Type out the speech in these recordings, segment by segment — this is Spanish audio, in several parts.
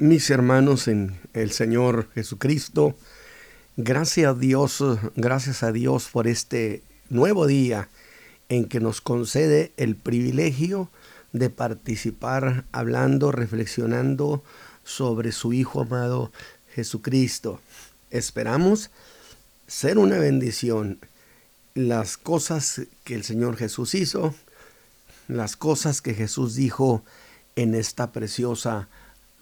mis hermanos en el Señor Jesucristo. Gracias a Dios, gracias a Dios por este nuevo día en que nos concede el privilegio de participar hablando, reflexionando sobre su Hijo amado Jesucristo. Esperamos ser una bendición. Las cosas que el Señor Jesús hizo, las cosas que Jesús dijo en esta preciosa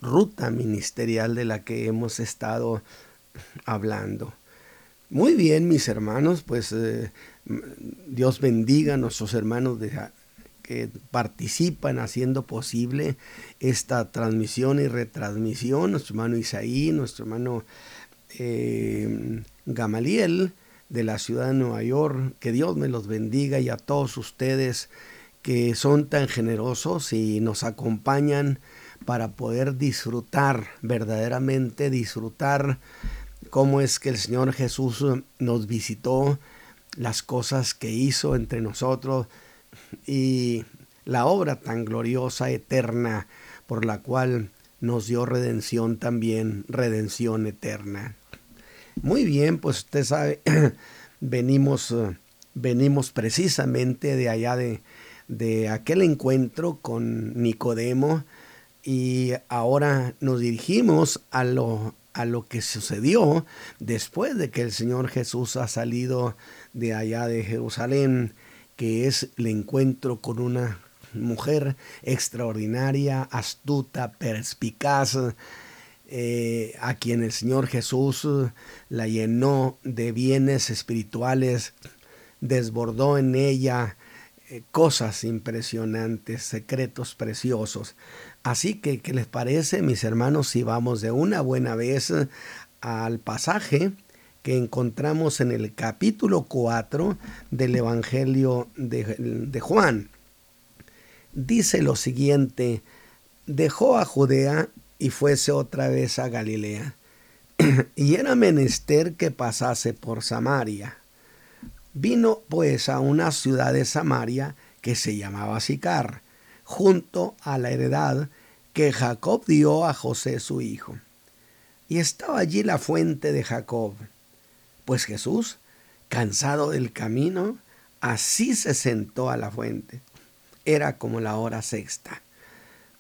ruta ministerial de la que hemos estado hablando. Muy bien, mis hermanos, pues eh, Dios bendiga a nuestros hermanos que participan haciendo posible esta transmisión y retransmisión, nuestro hermano Isaí, nuestro hermano eh, Gamaliel de la ciudad de Nueva York, que Dios me los bendiga y a todos ustedes que son tan generosos y nos acompañan para poder disfrutar, verdaderamente disfrutar cómo es que el Señor Jesús nos visitó, las cosas que hizo entre nosotros y la obra tan gloriosa, eterna, por la cual nos dio redención también, redención eterna. Muy bien, pues usted sabe, venimos, venimos precisamente de allá de, de aquel encuentro con Nicodemo, y ahora nos dirigimos a lo, a lo que sucedió después de que el Señor Jesús ha salido de allá de Jerusalén, que es el encuentro con una mujer extraordinaria, astuta, perspicaz, eh, a quien el Señor Jesús la llenó de bienes espirituales, desbordó en ella eh, cosas impresionantes, secretos preciosos. Así que, ¿qué les parece, mis hermanos, si vamos de una buena vez al pasaje que encontramos en el capítulo 4 del Evangelio de, de Juan? Dice lo siguiente, dejó a Judea y fuese otra vez a Galilea, y era menester que pasase por Samaria. Vino pues a una ciudad de Samaria que se llamaba Sicar, junto a la heredad que Jacob dio a José su hijo. Y estaba allí la fuente de Jacob. Pues Jesús, cansado del camino, así se sentó a la fuente. Era como la hora sexta.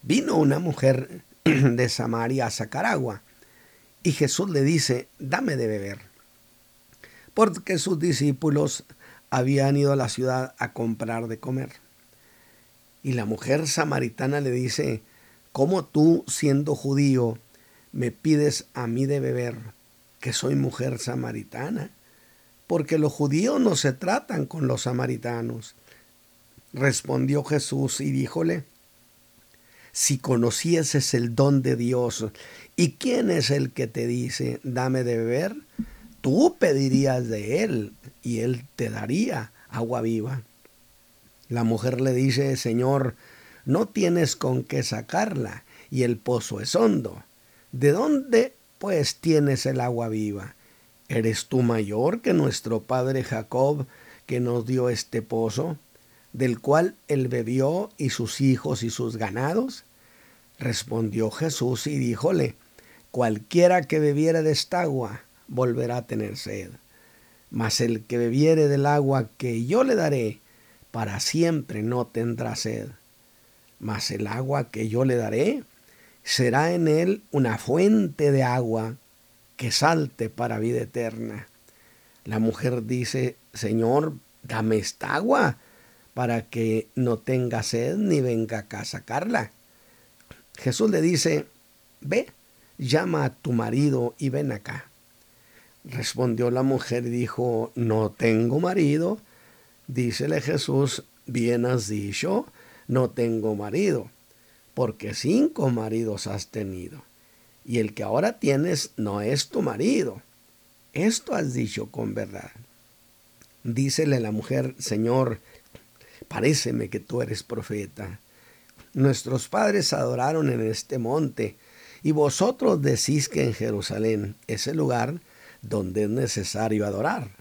Vino una mujer de Samaria a sacar agua, y Jesús le dice, dame de beber porque sus discípulos habían ido a la ciudad a comprar de comer. Y la mujer samaritana le dice, ¿cómo tú, siendo judío, me pides a mí de beber, que soy mujer samaritana? Porque los judíos no se tratan con los samaritanos. Respondió Jesús y díjole, si conocieses el don de Dios, ¿y quién es el que te dice, dame de beber? tú pedirías de él y él te daría agua viva. La mujer le dice, Señor, no tienes con qué sacarla y el pozo es hondo. ¿De dónde pues tienes el agua viva? ¿Eres tú mayor que nuestro padre Jacob que nos dio este pozo, del cual él bebió y sus hijos y sus ganados? Respondió Jesús y díjole, cualquiera que bebiera de esta agua volverá a tener sed. Mas el que bebiere del agua que yo le daré, para siempre no tendrá sed. Mas el agua que yo le daré será en él una fuente de agua que salte para vida eterna. La mujer dice, Señor, dame esta agua para que no tenga sed ni venga acá a sacarla. Jesús le dice, ve, llama a tu marido y ven acá. Respondió la mujer y dijo, no tengo marido. Dícele Jesús, bien has dicho, no tengo marido, porque cinco maridos has tenido, y el que ahora tienes no es tu marido. Esto has dicho con verdad. Dícele la mujer, Señor, paréceme que tú eres profeta. Nuestros padres adoraron en este monte, y vosotros decís que en Jerusalén, ese lugar, donde es necesario adorar.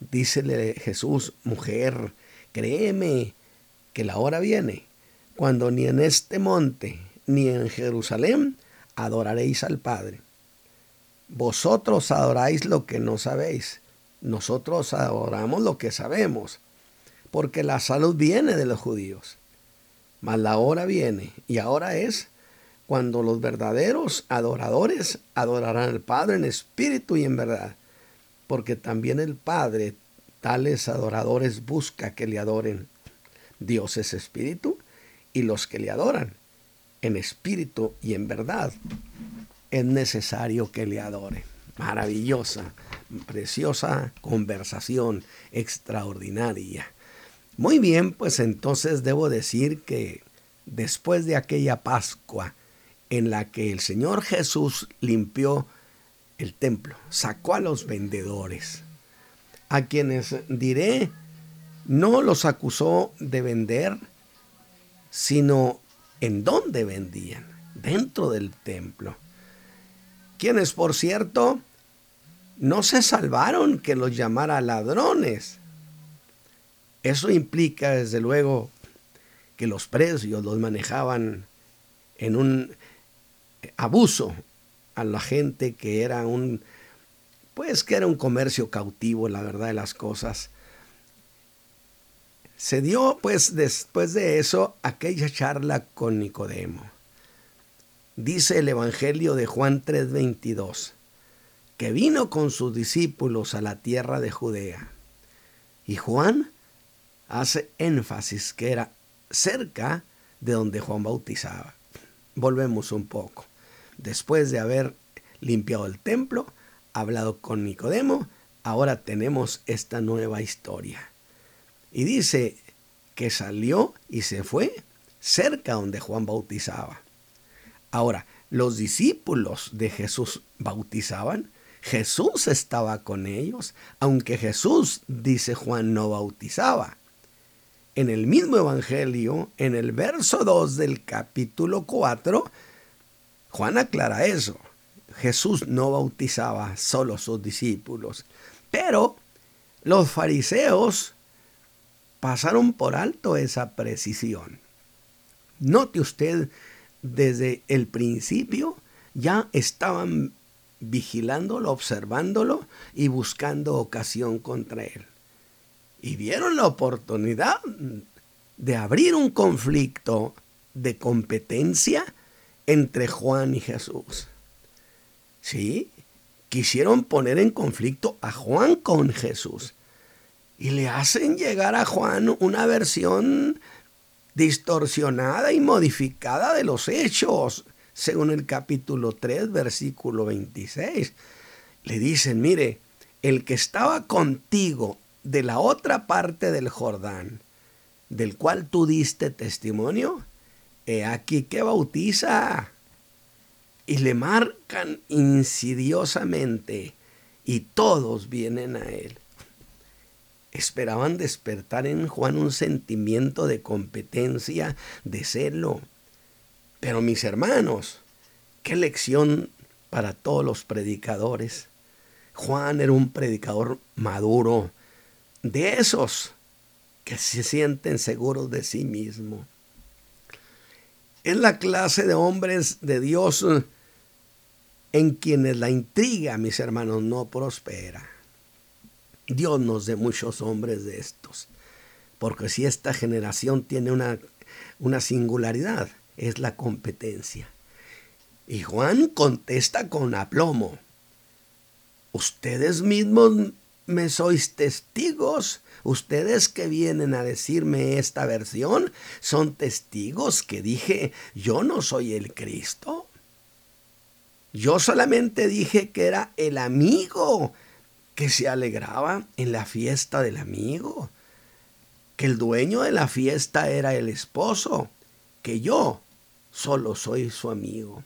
Dícele Jesús, mujer, créeme que la hora viene cuando ni en este monte ni en Jerusalén adoraréis al Padre. Vosotros adoráis lo que no sabéis. Nosotros adoramos lo que sabemos, porque la salud viene de los judíos. Mas la hora viene, y ahora es cuando los verdaderos adoradores adorarán al Padre en espíritu y en verdad, porque también el Padre tales adoradores busca que le adoren. Dios es espíritu y los que le adoran en espíritu y en verdad es necesario que le adoren. Maravillosa, preciosa conversación extraordinaria. Muy bien, pues entonces debo decir que después de aquella Pascua en la que el Señor Jesús limpió el templo, sacó a los vendedores, a quienes diré, no los acusó de vender, sino en dónde vendían, dentro del templo. Quienes, por cierto, no se salvaron que los llamara ladrones. Eso implica, desde luego, que los precios los manejaban en un abuso a la gente que era un, pues que era un comercio cautivo, la verdad de las cosas. Se dio pues después de eso aquella charla con Nicodemo. Dice el Evangelio de Juan 3:22, que vino con sus discípulos a la tierra de Judea. Y Juan hace énfasis que era cerca de donde Juan bautizaba. Volvemos un poco después de haber limpiado el templo, hablado con Nicodemo, ahora tenemos esta nueva historia. Y dice que salió y se fue cerca donde Juan bautizaba. Ahora, los discípulos de Jesús bautizaban, Jesús estaba con ellos, aunque Jesús, dice Juan, no bautizaba. En el mismo Evangelio, en el verso 2 del capítulo 4, Juan aclara eso. Jesús no bautizaba solo sus discípulos, pero los fariseos pasaron por alto esa precisión. Note usted, desde el principio ya estaban vigilándolo, observándolo y buscando ocasión contra él. Y vieron la oportunidad de abrir un conflicto de competencia entre Juan y Jesús. Sí, quisieron poner en conflicto a Juan con Jesús. Y le hacen llegar a Juan una versión distorsionada y modificada de los hechos, según el capítulo 3, versículo 26. Le dicen, mire, el que estaba contigo de la otra parte del Jordán, del cual tú diste testimonio, he aquí que bautiza. Y le marcan insidiosamente y todos vienen a él. Esperaban despertar en Juan un sentimiento de competencia, de celo. Pero mis hermanos, qué lección para todos los predicadores. Juan era un predicador maduro, de esos que se sienten seguros de sí mismo es la clase de hombres de Dios en quienes la intriga, mis hermanos, no prospera. Dios nos dé muchos hombres de estos, porque si esta generación tiene una, una singularidad, es la competencia. Y Juan contesta con aplomo, ustedes mismos me sois testigos Ustedes que vienen a decirme esta versión son testigos que dije, yo no soy el Cristo. Yo solamente dije que era el amigo que se alegraba en la fiesta del amigo, que el dueño de la fiesta era el esposo, que yo solo soy su amigo.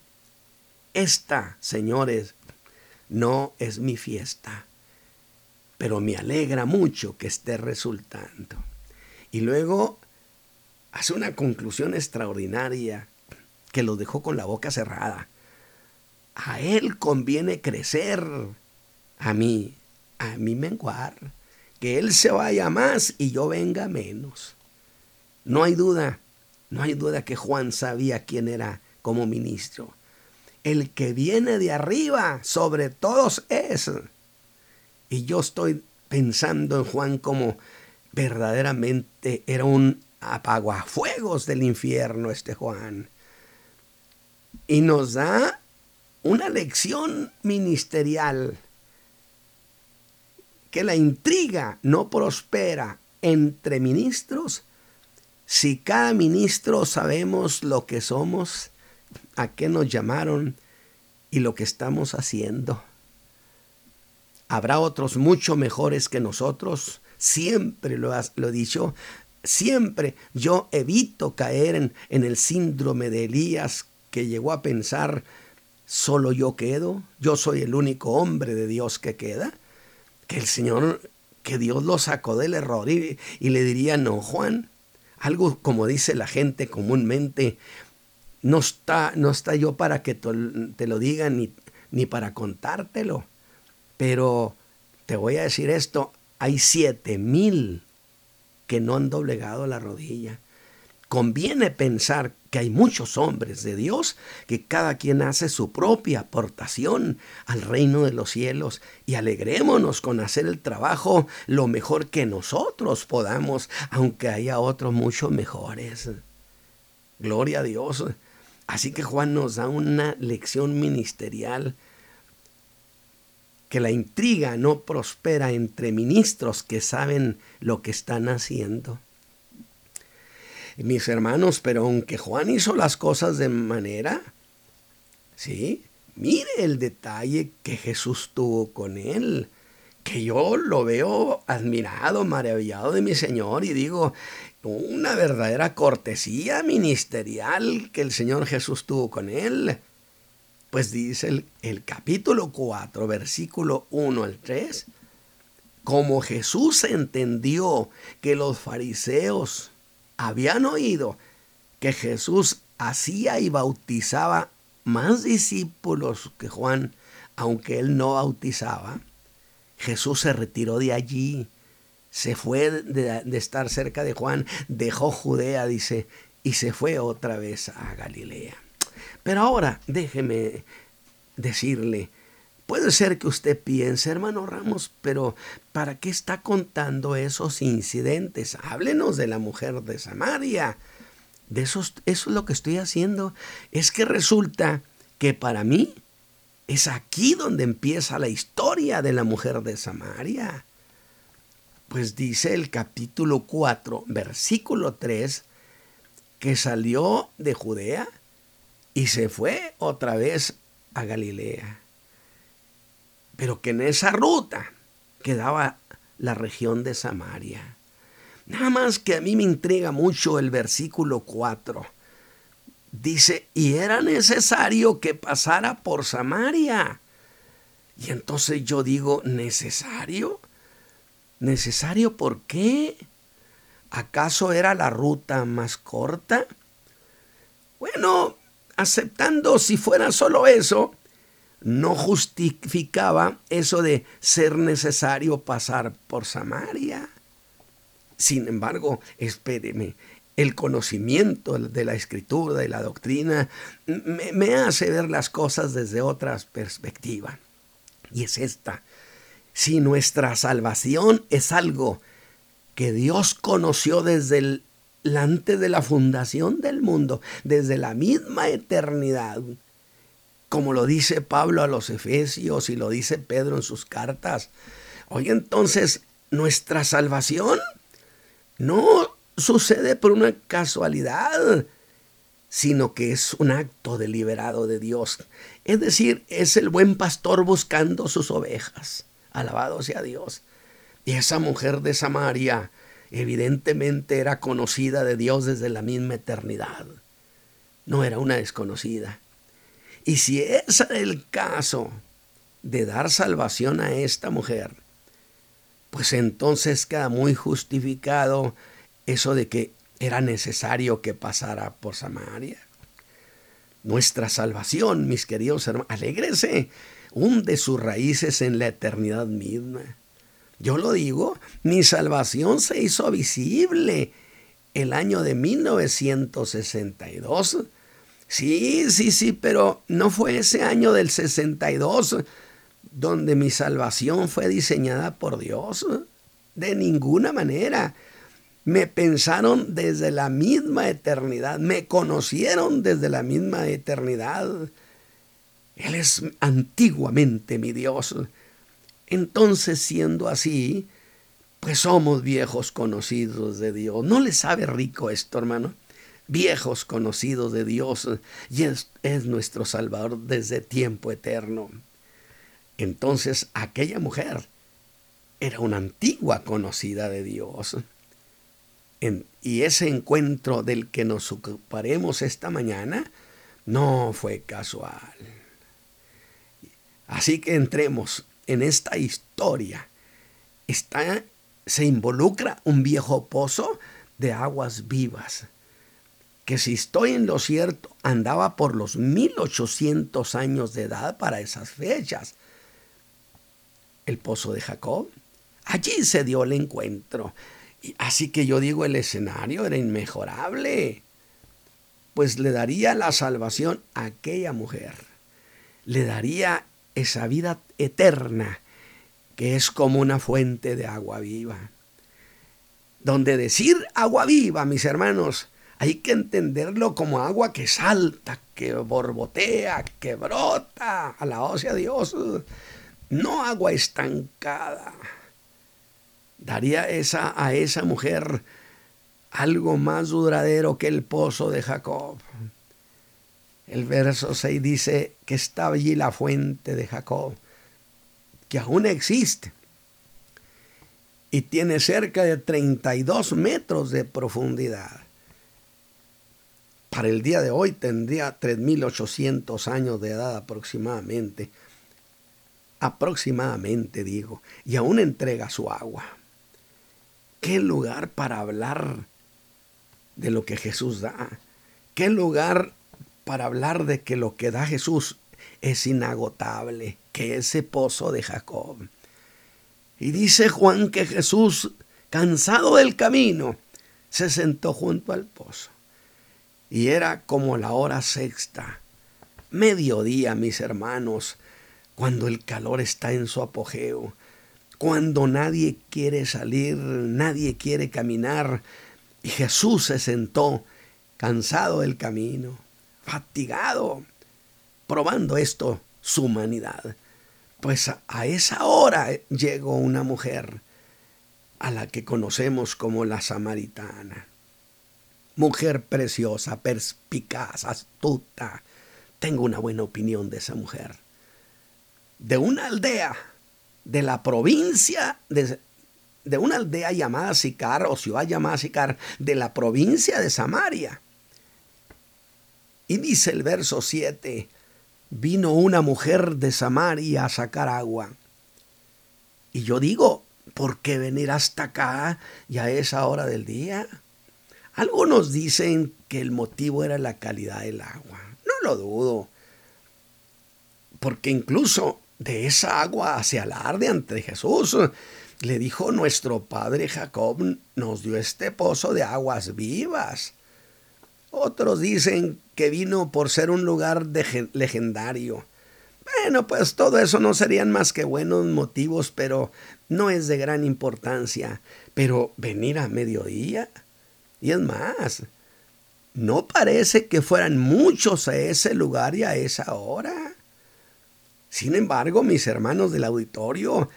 Esta, señores, no es mi fiesta pero me alegra mucho que esté resultando. Y luego hace una conclusión extraordinaria que lo dejó con la boca cerrada. A él conviene crecer, a mí, a mí menguar, que él se vaya más y yo venga menos. No hay duda, no hay duda que Juan sabía quién era como ministro. el que viene de arriba sobre todos es. Y yo estoy pensando en Juan como verdaderamente era un apaguafuegos del infierno este Juan. Y nos da una lección ministerial que la intriga no prospera entre ministros si cada ministro sabemos lo que somos, a qué nos llamaron y lo que estamos haciendo. Habrá otros mucho mejores que nosotros, siempre lo, he dicho, siempre yo evito caer en, en el síndrome de Elías que llegó a pensar, solo yo quedo, yo soy el único hombre de Dios que queda, que el Señor, que Dios lo sacó del error y, y le diría, no, Juan, algo como dice la gente comúnmente, no está, no está yo para que te lo diga ni, ni para contártelo. Pero te voy a decir esto, hay siete mil que no han doblegado la rodilla. Conviene pensar que hay muchos hombres de Dios que cada quien hace su propia aportación al reino de los cielos y alegrémonos con hacer el trabajo lo mejor que nosotros podamos, aunque haya otros mucho mejores. Gloria a Dios. Así que Juan nos da una lección ministerial que la intriga no prospera entre ministros que saben lo que están haciendo mis hermanos, pero aunque Juan hizo las cosas de manera, ¿sí? Mire el detalle que Jesús tuvo con él, que yo lo veo admirado, maravillado de mi Señor y digo, una verdadera cortesía ministerial que el Señor Jesús tuvo con él. Pues dice el, capítulo 4, versículo 1 al 3, como Jesús entendió que los fariseos habían oído que Jesús hacía y bautizaba más discípulos que Juan, aunque él no bautizaba, Jesús se retiró de allí, se fue de, estar cerca de Juan, dejó Judea, dice, y se fue otra vez a Galilea. Pero ahora déjeme decirle, Puede ser que usted piense, hermano Ramos, pero ¿para qué está contando esos incidentes? Háblenos de la mujer de Samaria. De eso es lo que estoy haciendo. Es que resulta que para mí es aquí donde empieza la historia de la mujer de Samaria. Pues dice el capítulo 4, versículo 3, que salió de Judea y se fue otra vez a Galilea pero que en esa ruta quedaba la región de Samaria. Nada más que a mí me intriga mucho el versículo 4. Dice, y era necesario que pasara por Samaria. Y entonces yo digo, ¿necesario? ¿Necesario por qué? ¿Acaso era la ruta más corta? Bueno, aceptando si fuera solo eso, no justificaba eso de ser necesario pasar por Samaria. Sin embargo, espéreme, el conocimiento de la escritura y la doctrina me, hace ver las cosas desde otra perspectiva. Y es esta. Si nuestra salvación es algo que Dios conoció desde el antes de la fundación del mundo, desde la misma eternidad, como lo dice Pablo a los Efesios y lo dice Pedro en sus cartas. Oye, entonces, nuestra salvación no sucede por una casualidad, sino que es un acto deliberado de Dios. Es decir, es el buen pastor buscando sus ovejas. Alabado sea Dios. Y esa mujer de Samaria evidentemente era conocida de Dios desde la misma eternidad. No era una desconocida. Y si es el caso de dar salvación a esta mujer, pues entonces queda muy justificado eso de que era necesario que pasara por Samaria. Nuestra salvación, mis queridos hermanos, alégrese, hunde sus raíces en la eternidad misma. Yo lo digo, mi salvación se hizo visible el año de 1962 Sí, sí, sí, pero no fue ese año del 62 donde mi salvación fue diseñada por Dios. De ninguna manera. Me pensaron desde la misma eternidad, me conocieron desde la misma eternidad. Él es antiguamente mi Dios. Entonces, siendo así, pues somos viejos conocidos de Dios. ¿No le sabe rico esto, hermano? Viejos conocidos de Dios y es, es nuestro Salvador desde tiempo eterno. Entonces aquella mujer era una antigua conocida de Dios. y ese encuentro del que nos ocuparemos esta mañana no fue casual. Así que entremos en esta historia. Está, se involucra un viejo pozo de aguas vivas, que si estoy en lo cierto, andaba por los 1800 años de edad para esas fechas. El pozo de Jacob. Allí se dio el encuentro. Así que yo digo, el escenario era inmejorable. Pues le daría la salvación a aquella mujer. Le daría esa vida eterna que es como una fuente de agua viva. Donde decir agua viva, mis hermanos, hay que entenderlo como agua que salta, que borbotea, que brota, a la a Dios, no agua estancada. Daría esa, a esa mujer algo más duradero que el pozo de Jacob. El verso 6 dice que estaba allí la fuente de Jacob, que aún existe, y tiene cerca de 32 metros de profundidad. Para el día de hoy tendría 3.800 años de edad aproximadamente. Aproximadamente digo, y aún entrega su agua. ¿Qué lugar para hablar de lo que Jesús da? ¿Qué lugar para hablar de que lo que da Jesús es inagotable, que ese pozo de Jacob. Y dice Juan que Jesús, cansado del camino, se sentó junto al pozo. Y era como la hora sexta, mediodía, mis hermanos, cuando el calor está en su apogeo, cuando nadie quiere salir, nadie quiere caminar, y Jesús se sentó, cansado del camino fatigado, probando esto su humanidad. Pues a esa hora llegó una mujer a la que conocemos como la samaritana. Mujer preciosa, perspicaz, astuta. Tengo una buena opinión de esa mujer. De una aldea de la provincia, de, de una aldea llamada Sicar, o ciudad llamada Sicar, de la provincia de Samaria. Y dice el verso 7, vino una mujer de Samaria a sacar agua. Y yo digo, ¿por qué venir hasta acá y a esa hora del día? Algunos dicen que el motivo era la calidad del agua. No lo dudo. Porque incluso de esa agua se alarde ante Jesús. Le dijo nuestro padre Jacob, nos dio este pozo de aguas vivas. Otros dicen que vino por ser un lugar legendario. Bueno, pues todo eso no serían más que buenos motivos, pero no es de gran importancia. Pero venir a mediodía, y es más, no parece que fueran muchos a ese lugar y a esa hora. Sin embargo, mis hermanos del auditorio,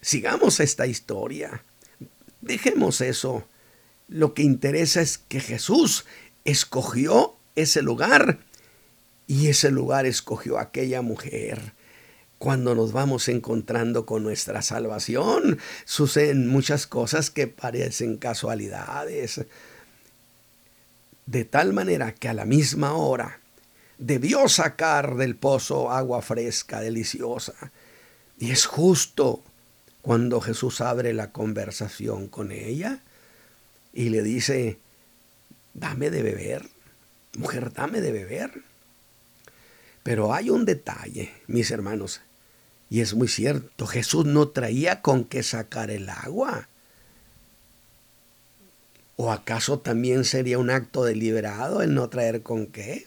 sigamos esta historia. Dejemos eso. Lo que interesa es que Jesús escogió ese lugar y ese lugar escogió aquella mujer. Cuando nos vamos encontrando con nuestra salvación, suceden muchas cosas que parecen casualidades. De tal manera que a la misma hora debió sacar del pozo agua fresca, deliciosa. Y es justo cuando Jesús abre la conversación con ella y le dice, dame de beber, mujer, dame de beber. Pero hay un detalle, mis hermanos, y es muy cierto, Jesús no traía con qué sacar el agua. ¿O acaso también sería un acto deliberado el no traer con qué?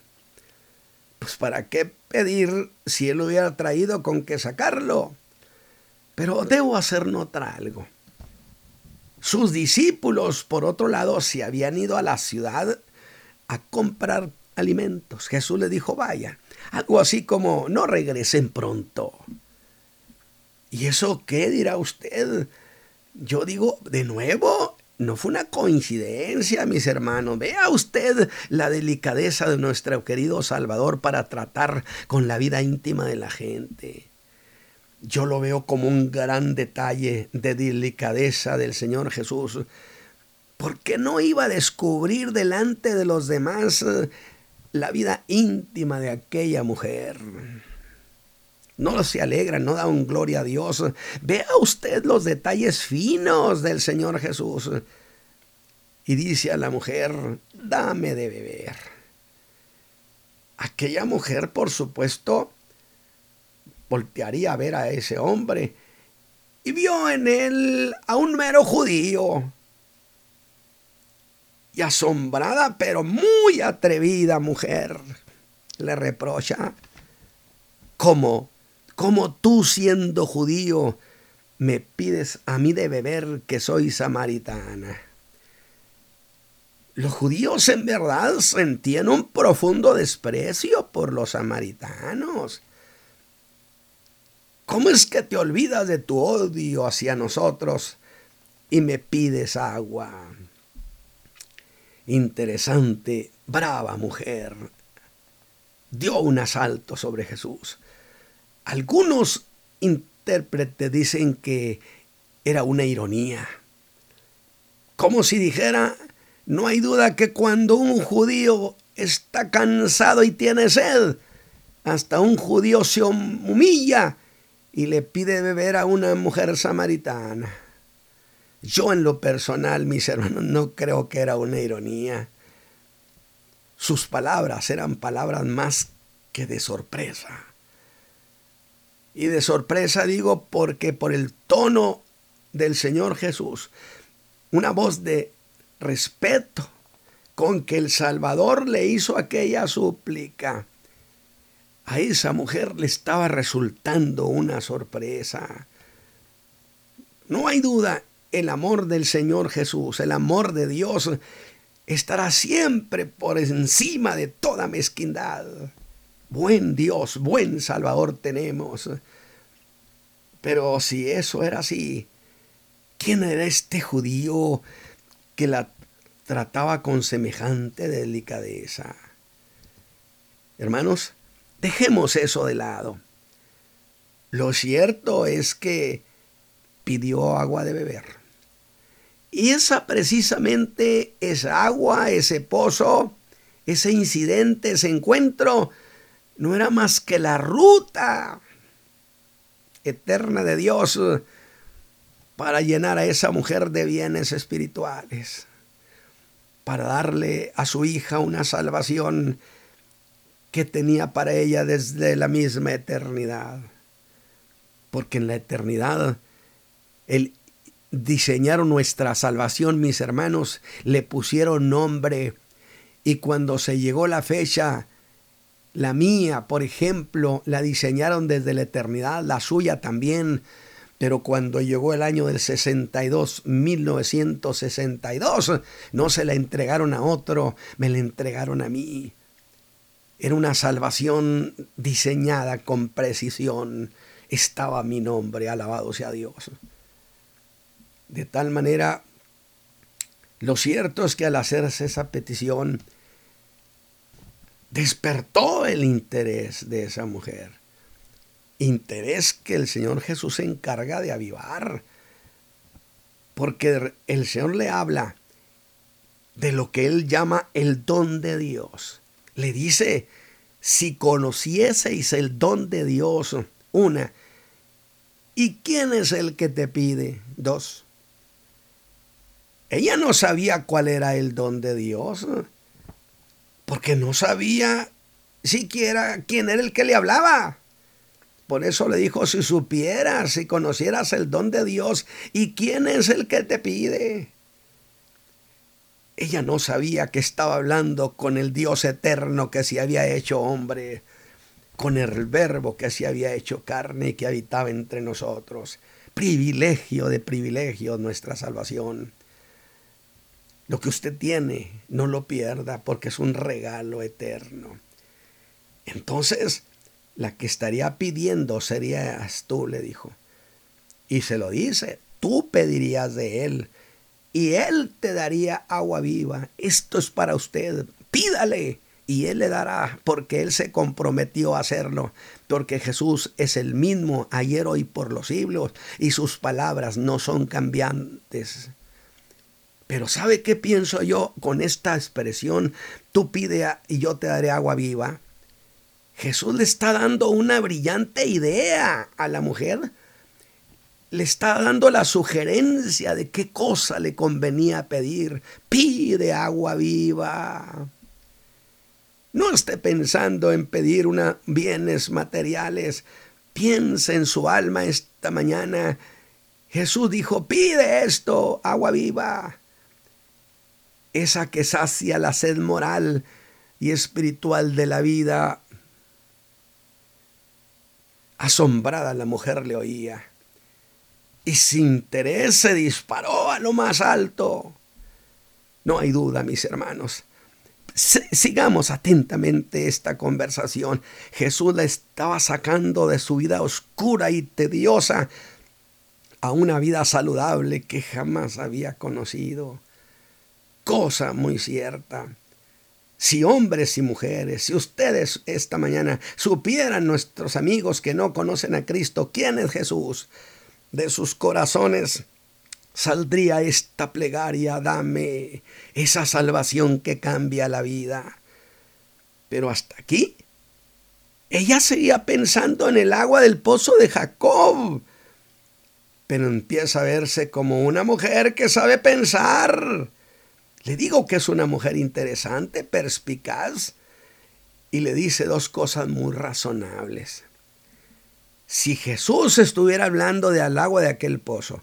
pues para qué pedir si él hubiera traído con qué sacarlo. Pero debo hacer notar algo. Sus discípulos, por otro lado, se habían ido a la ciudad a comprar alimentos. Jesús le dijo, vaya, algo así como, no regresen pronto. ¿Y eso qué dirá usted? Yo digo, de nuevo, no fue una coincidencia, mis hermanos. Vea usted la delicadeza de nuestro querido Salvador para tratar con la vida íntima de la gente. Yo lo veo como un gran detalle de delicadeza del Señor Jesús, porque no iba a descubrir delante de los demás eh, la vida íntima de aquella mujer. No se alegra, no da un gloria a Dios. Vea usted los detalles finos del Señor Jesús. Y dice a la mujer, dame de beber. Aquella mujer, por supuesto, voltearía a ver a ese hombre y vio en él a un mero judío. Y asombrada, pero muy atrevida mujer, le reprocha, ¿cómo, cómo tú siendo judío me pides a mí de beber que soy samaritana? Los judíos en verdad sentían un profundo desprecio por los samaritanos. ¿Cómo es que te olvidas de tu odio hacia nosotros y me pides agua? Interesante, brava mujer. Dio un asalto sobre Jesús. Algunos intérpretes dicen que era una ironía. Como si dijera, no hay duda que cuando un judío está cansado y tiene sed, hasta un judío se humilla y le pide beber a una mujer samaritana. Yo en lo personal, mis hermanos, no creo que era una ironía. Sus palabras eran palabras más que de sorpresa. Y de sorpresa digo porque por el tono del Señor Jesús, una voz de respeto con que el Salvador le hizo aquella súplica, a esa mujer le estaba resultando una sorpresa. No hay duda, el amor del Señor Jesús, el amor de Dios, estará siempre por encima de toda mezquindad. Buen Dios, buen Salvador tenemos. Pero si eso era así, ¿quién era este judío que la trataba con semejante delicadeza? Hermanos, Dejemos eso de lado. Lo cierto es que pidió agua de beber. Y esa precisamente, esa agua, ese pozo, ese incidente, ese encuentro, no era más que la ruta eterna de Dios para llenar a esa mujer de bienes espirituales, para darle a su hija una salvación que tenía para ella desde la misma eternidad. Porque en la eternidad, el diseñaron nuestra salvación, mis hermanos, le pusieron nombre. Y cuando se llegó la fecha, la mía, por ejemplo, la diseñaron desde la eternidad, la suya también. Pero cuando llegó el año del 62, 1962, no se la entregaron a otro, me la entregaron a mí. Era una salvación diseñada con precisión. Estaba mi nombre, alabado sea Dios. De tal manera, lo cierto es que al hacerse esa petición, despertó el interés de esa mujer. Interés que el Señor Jesús se encarga de avivar. Porque el Señor le habla de lo que Él llama el don de Dios le dice, si conocieseis el don de Dios, una, ¿y quién es el que te pide? Dos. Ella no sabía cuál era el don de Dios, porque no sabía siquiera quién era el que le hablaba. Por eso le dijo, si supieras, si conocieras el don de Dios, ¿y quién es el que te pide? Ella no sabía que estaba hablando con el Dios eterno que se había hecho hombre, con el verbo que se había hecho carne y que habitaba entre nosotros. Privilegio de privilegio nuestra salvación. Lo que usted tiene, no lo pierda porque es un regalo eterno. Entonces, la que estaría pidiendo serías tú, le dijo. Y se lo dice, tú pedirías de él y él te daría agua viva. Esto es para usted, pídale y Él le dará, porque Él se comprometió a hacerlo, porque Jesús es el mismo ayer, hoy, por los siglos, y sus palabras no son cambiantes. Pero ¿sabe qué pienso yo con esta expresión? Tú pide y yo te daré agua viva. Jesús le está dando una brillante idea a la mujer. Le está dando la sugerencia de qué cosa le convenía pedir. Pide agua viva. No esté pensando en pedir una, bienes materiales. Piense en su alma esta mañana. Jesús dijo, pide esto, agua viva. Esa que sacia la sed moral y espiritual de la vida. Asombrada la mujer le oía y sin interés se disparó a lo más alto. No hay duda, mis hermanos, Sigamos atentamente esta conversación. Jesús la estaba sacando de su vida oscura y tediosa a una vida saludable que jamás había conocido. Cosa muy cierta. Si hombres y mujeres, si ustedes esta mañana supieran nuestros amigos que no conocen a Cristo, quién es Jesús, de sus corazones saldría esta plegaria, dame esa salvación que cambia la vida. Pero hasta aquí, ella seguía pensando en el agua del pozo de Jacob. Pero empieza a verse como una mujer que sabe pensar. Le digo que es una mujer interesante, perspicaz, y le dice dos cosas muy razonables. Si Jesús estuviera hablando del agua de aquel pozo,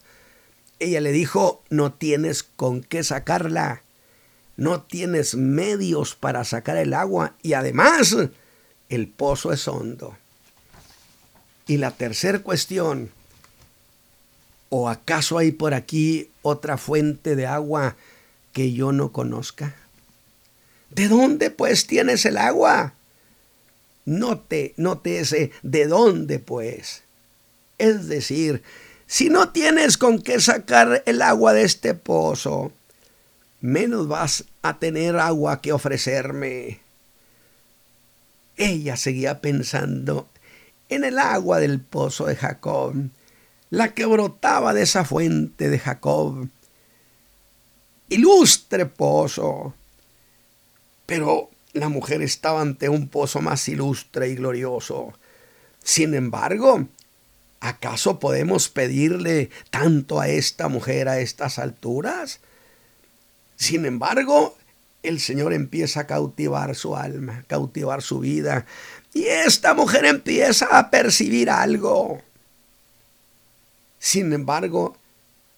ella le dijo, no tienes con qué sacarla, no tienes medios para sacar el agua y además el pozo es hondo. Y la tercera cuestión, ¿o acaso hay por aquí otra fuente de agua que yo no conozca? ¿De dónde pues tienes el agua? Note, note ese, ¿de dónde pues? Es decir, si no tienes con qué sacar el agua de este pozo, menos vas a tener agua que ofrecerme. Ella seguía pensando en el agua del pozo de Jacob, la que brotaba de esa fuente de Jacob. Ilustre pozo. Pero la mujer estaba ante un pozo más ilustre y glorioso. Sin embargo, ¿Acaso podemos pedirle tanto a esta mujer a estas alturas? Sin embargo, el Señor empieza a cautivar su alma, cautivar su vida, y esta mujer empieza a percibir algo. Sin embargo,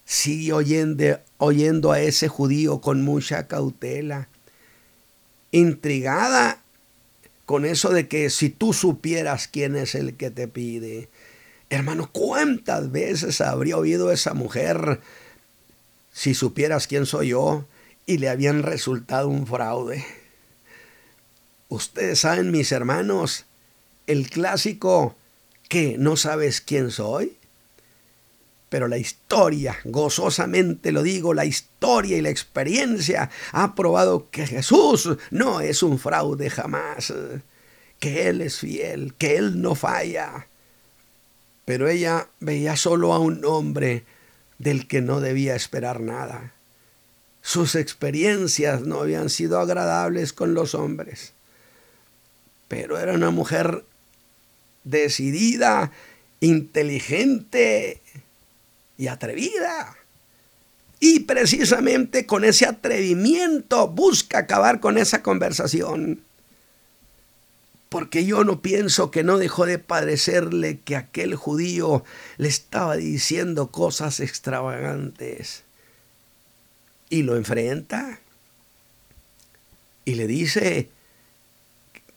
sigue oyendo, oyendo a ese judío con mucha cautela, intrigada con eso de que si tú supieras quién es el que te pide, Hermano, ¿cuántas veces habría oído esa mujer si supieras quién soy yo y le habían resultado un fraude? Ustedes saben, mis hermanos, el clásico que no sabes quién soy. Pero la historia, gozosamente lo digo, la historia y la experiencia ha probado que Jesús no es un fraude jamás, que Él es fiel, que Él no falla pero ella veía solo a un hombre del que no debía esperar nada. Sus experiencias no habían sido agradables con los hombres, pero era una mujer decidida, inteligente y atrevida. Y precisamente con ese atrevimiento busca acabar con esa conversación porque yo no pienso que no dejó de padecerle que aquel judío le estaba diciendo cosas extravagantes. Y lo enfrenta. y le dice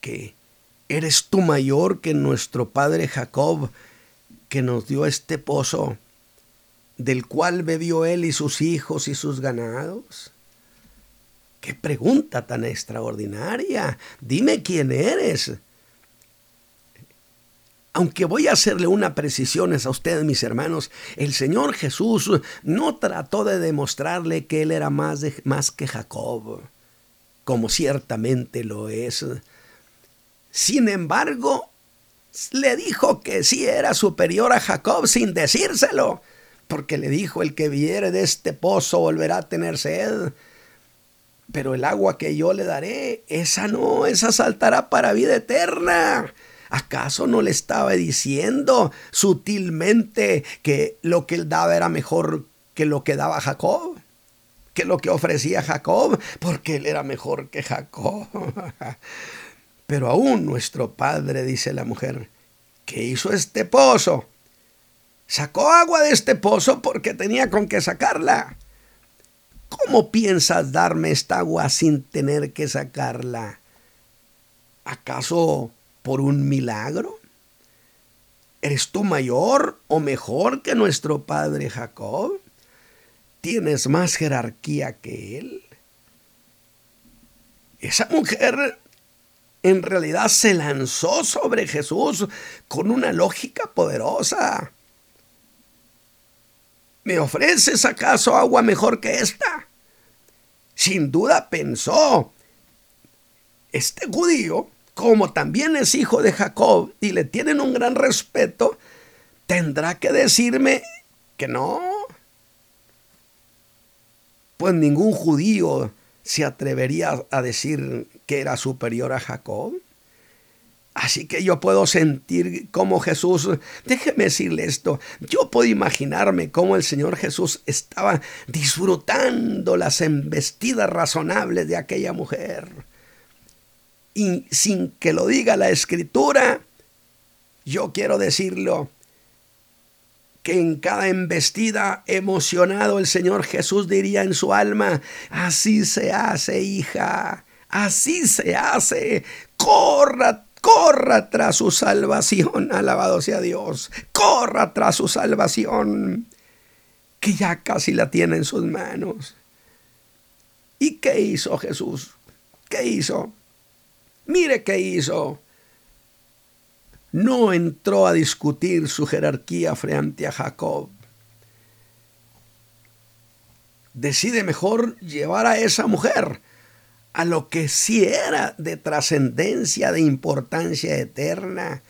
que eres tú mayor que nuestro padre Jacob, que nos dio este pozo, del cual bebió él y sus hijos y sus ganados. Qué pregunta tan extraordinaria. Dime quién eres. Aunque voy a hacerle una precisión a ustedes, mis hermanos, el Señor Jesús no trató de demostrarle que Él era más, más que Jacob, como ciertamente lo es. Sin embargo, le dijo que sí era superior a Jacob sin decírselo, porque le dijo, el que viere de este pozo volverá a tener sed pero el agua que yo le daré, esa no, esa saltará para vida eterna. ¿Acaso no le estaba diciendo sutilmente que lo que él daba era mejor que lo que daba Jacob? Que lo que ofrecía Jacob, porque él era mejor que Jacob. Pero aún nuestro padre, dice la mujer, ¿qué hizo este pozo? Sacó agua de este pozo porque tenía con qué sacarla. ¿Cómo piensas darme esta agua sin tener que sacarla? ¿Acaso por un milagro? ¿Eres tú mayor o mejor que nuestro padre Jacob? ¿Tienes más jerarquía que él? Esa mujer en realidad se lanzó sobre Jesús con una lógica poderosa. ¿Me ofreces acaso agua mejor que esta? Sin duda pensó, este judío, como también es hijo de Jacob y le tienen un gran respeto, tendrá que decirme que no. Pues ningún judío se atrevería a decir que era superior a Jacob. Así que yo puedo sentir cómo Jesús, déjeme decirle esto, yo puedo imaginarme cómo el Señor Jesús estaba disfrutando las embestidas razonables de aquella mujer. Y sin que lo diga la escritura, yo quiero decirlo, que en cada embestida emocionado el Señor Jesús diría en su alma, así se hace, hija, así se hace, corra corra tras su salvación, alabado sea Dios, corra tras su salvación, que ya casi la tiene en sus manos. ¿Y qué hizo Jesús? ¿Qué hizo? Mire qué hizo. No entró a discutir su jerarquía frente a Jacob. Decide mejor llevar a esa mujer a lo que sí era de trascendencia, de importancia eterna,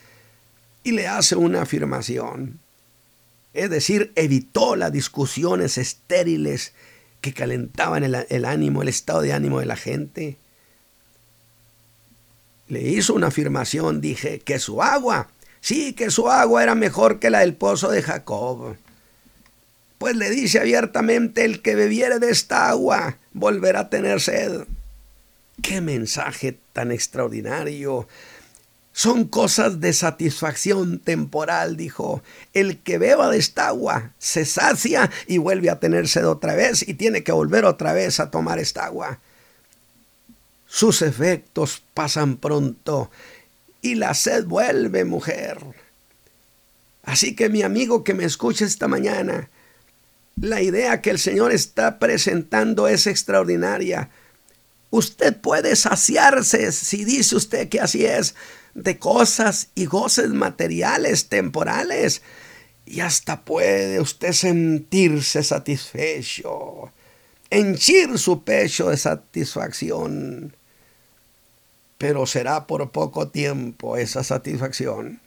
y le hace una afirmación. Es decir, evitó las discusiones estériles que calentaban el, ánimo, el estado de ánimo de la gente. Le hizo una afirmación, dije, que su agua, sí, que su agua era mejor que la del pozo de Jacob. Pues le dice abiertamente, el que bebiere de esta agua volverá a tener sed. Qué mensaje tan extraordinario. Son cosas de satisfacción temporal, dijo. El que beba de esta agua se sacia y vuelve a tener sed otra vez y tiene que volver otra vez a tomar esta agua. Sus efectos pasan pronto y la sed vuelve, mujer. Así que mi amigo que me escucha esta mañana, la idea que el Señor está presentando es extraordinaria. Usted puede saciarse, si dice usted que así es, de cosas y goces materiales, temporales. Y hasta puede usted sentirse satisfecho, henchir su pecho de satisfacción. Pero será por poco tiempo esa satisfacción.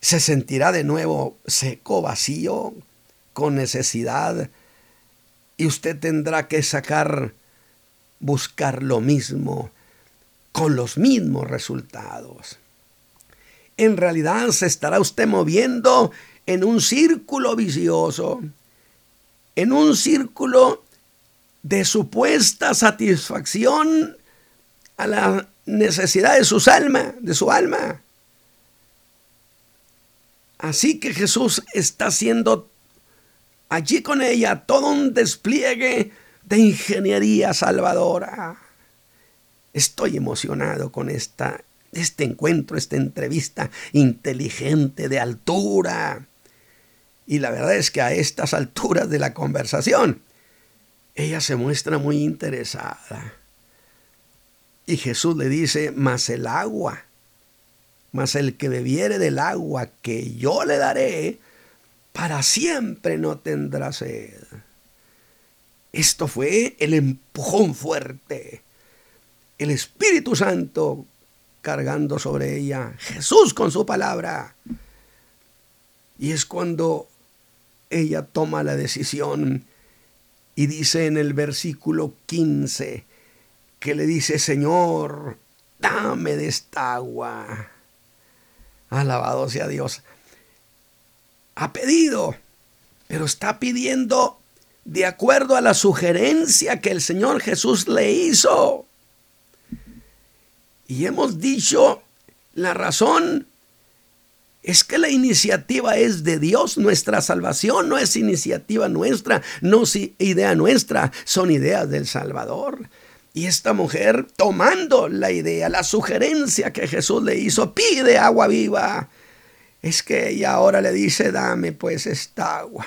Se sentirá de nuevo seco, vacío, con necesidad, y usted tendrá que sacar buscar lo mismo con los mismos resultados. En realidad se estará usted moviendo en un círculo vicioso, en un círculo de supuesta satisfacción a la necesidad de su alma, de su alma. Así que Jesús está haciendo allí con ella todo un despliegue de ingeniería salvadora. Estoy emocionado con esta, este encuentro, esta entrevista inteligente, de altura. Y la verdad es que a estas alturas de la conversación, ella se muestra muy interesada. Y Jesús le dice, mas el agua, mas el que bebiere del agua que yo le daré, para siempre no tendrá sed. Esto fue el empujón fuerte. El Espíritu Santo cargando sobre ella. Jesús con su palabra. Y es cuando ella toma la decisión y dice en el versículo 15 que le dice, Señor, dame de esta agua. Alabado sea Dios. Ha pedido, pero está pidiendo de acuerdo a la sugerencia que el Señor Jesús le hizo. Y hemos dicho la razón es que la iniciativa es de Dios, nuestra salvación no es iniciativa nuestra, no es idea nuestra, son ideas del Salvador. Y esta mujer, tomando la idea, la sugerencia que Jesús le hizo, pide agua viva. Es que ella ahora le dice, dame pues esta agua.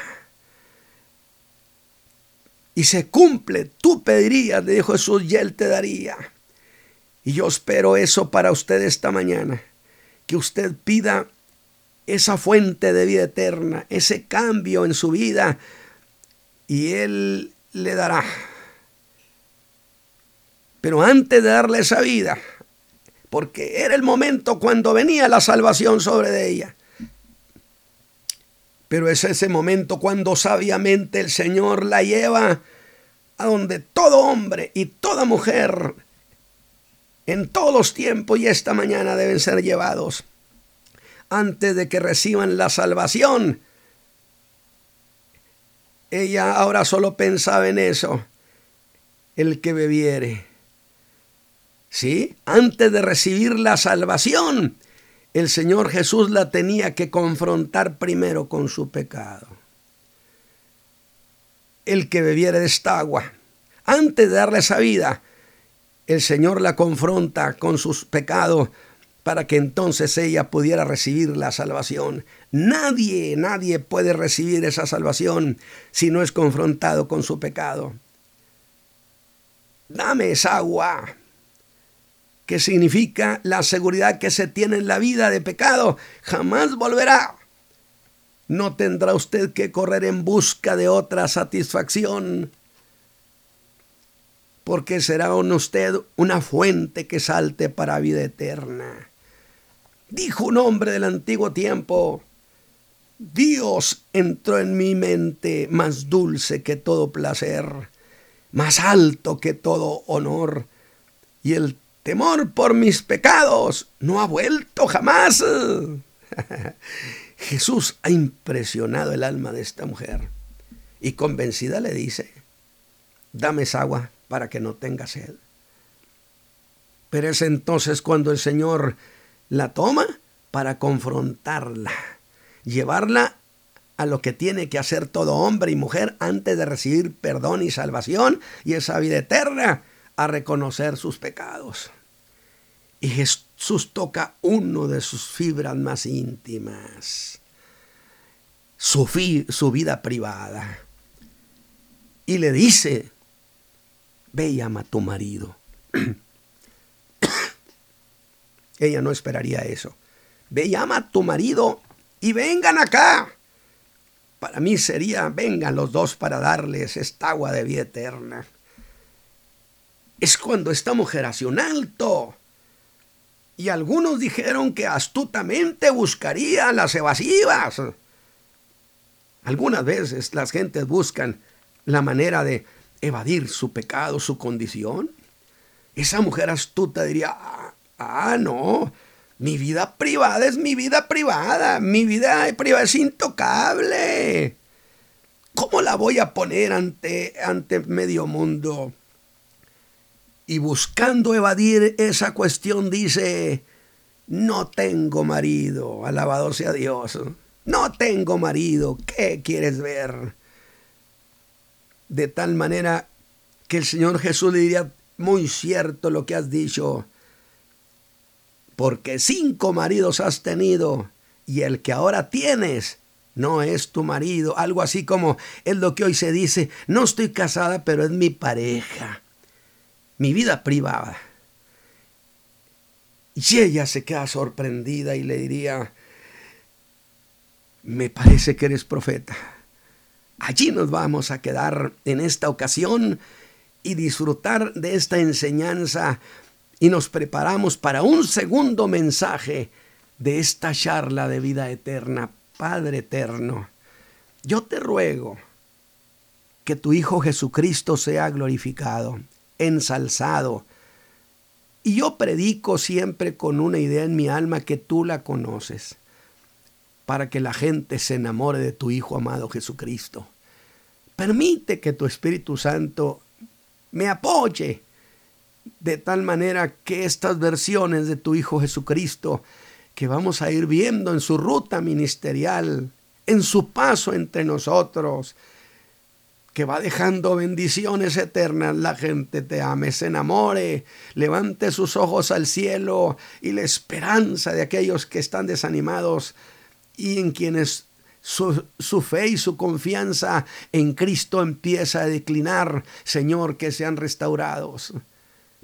Y se cumple, tú pedirías, le dijo Jesús, y él te daría. Y yo espero eso para usted esta mañana, que usted pida esa fuente de vida eterna, ese cambio en su vida, y Él le dará. Pero antes de darle esa vida, porque era el momento cuando venía la salvación sobre ella, pero es ese momento cuando sabiamente el Señor la lleva a donde todo hombre y toda mujer en todos los tiempos y esta mañana deben ser llevados antes de que reciban la salvación. Ella ahora solo pensaba en eso, el que bebiere. ¿Sí? Antes de recibir la salvación, el Señor Jesús la tenía que confrontar primero con su pecado. El que bebiere de esta agua, antes de darle esa vida, el Señor la confronta con sus pecados para que entonces ella pudiera recibir la salvación. Nadie, nadie puede recibir esa salvación si no es confrontado con su pecado. Dame esa agua, que significa la seguridad que se tiene en la vida de pecado. Jamás volverá. No tendrá usted que correr en busca de otra satisfacción, porque será en usted una fuente que salte para vida eterna. Dijo un hombre del antiguo tiempo, Dios entró en mi mente más dulce que todo placer, más alto que todo honor, y el temor por mis pecados no ha vuelto jamás. Jesús ha impresionado el alma de esta mujer y convencida le dice, dame esa agua para que no tenga sed. Pero es entonces cuando el Señor la toma para confrontarla, llevarla a lo que tiene que hacer todo hombre y mujer antes de recibir perdón y salvación y esa vida eterna, a reconocer sus pecados. Y Jesús toca uno de sus fibras más íntimas, su, su vida privada, y le dice, ve y ama a tu marido. Ella no esperaría eso. Ve, llama a tu marido y vengan acá. Para mí sería, vengan los dos para darles esta agua de vida eterna. Es cuando esta mujer hace un alto. Y algunos dijeron que astutamente buscaría las evasivas. Algunas veces las gentes buscan la manera de evadir su pecado, su condición. Esa mujer astuta diría, Ah, no. Mi vida privada es mi vida privada. Mi vida privada es intocable. ¿Cómo la voy a poner ante, ante medio mundo? Y buscando evadir esa cuestión dice, no tengo marido, alabado sea Dios. No tengo marido, ¿qué quieres ver? De tal manera que el Señor Jesús le diría, muy cierto lo que has dicho, porque cinco maridos has tenido y el que ahora tienes no es tu marido. Algo así como es lo que hoy se dice, no estoy casada, pero es mi pareja, mi vida privada. Y ella se queda sorprendida y le diría, me parece que eres profeta. Allí nos vamos a quedar en esta ocasión y disfrutar de esta enseñanza y nos preparamos para un segundo mensaje de esta charla de vida eterna. Padre eterno, yo te ruego que tu Hijo Jesucristo sea glorificado, ensalzado. Y yo predico siempre con una idea en mi alma que tú la conoces, para que la gente se enamore de tu Hijo amado Jesucristo. Permite que tu Espíritu Santo me apoye de tal manera que estas versiones de tu Hijo Jesucristo que vamos a ir viendo en su ruta ministerial, en su paso entre nosotros, que va dejando bendiciones eternas, la gente te ame, se enamore, levante sus ojos al cielo y la esperanza de aquellos que están desanimados y en quienes su, su, fe y su confianza en Cristo empieza a declinar, Señor, que sean restaurados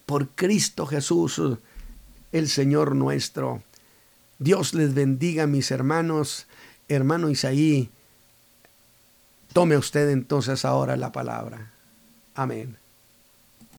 por Cristo Jesús, el Señor nuestro. Dios les bendiga, mis hermanos. Hermano Isaí, tome usted entonces ahora la palabra. Amén.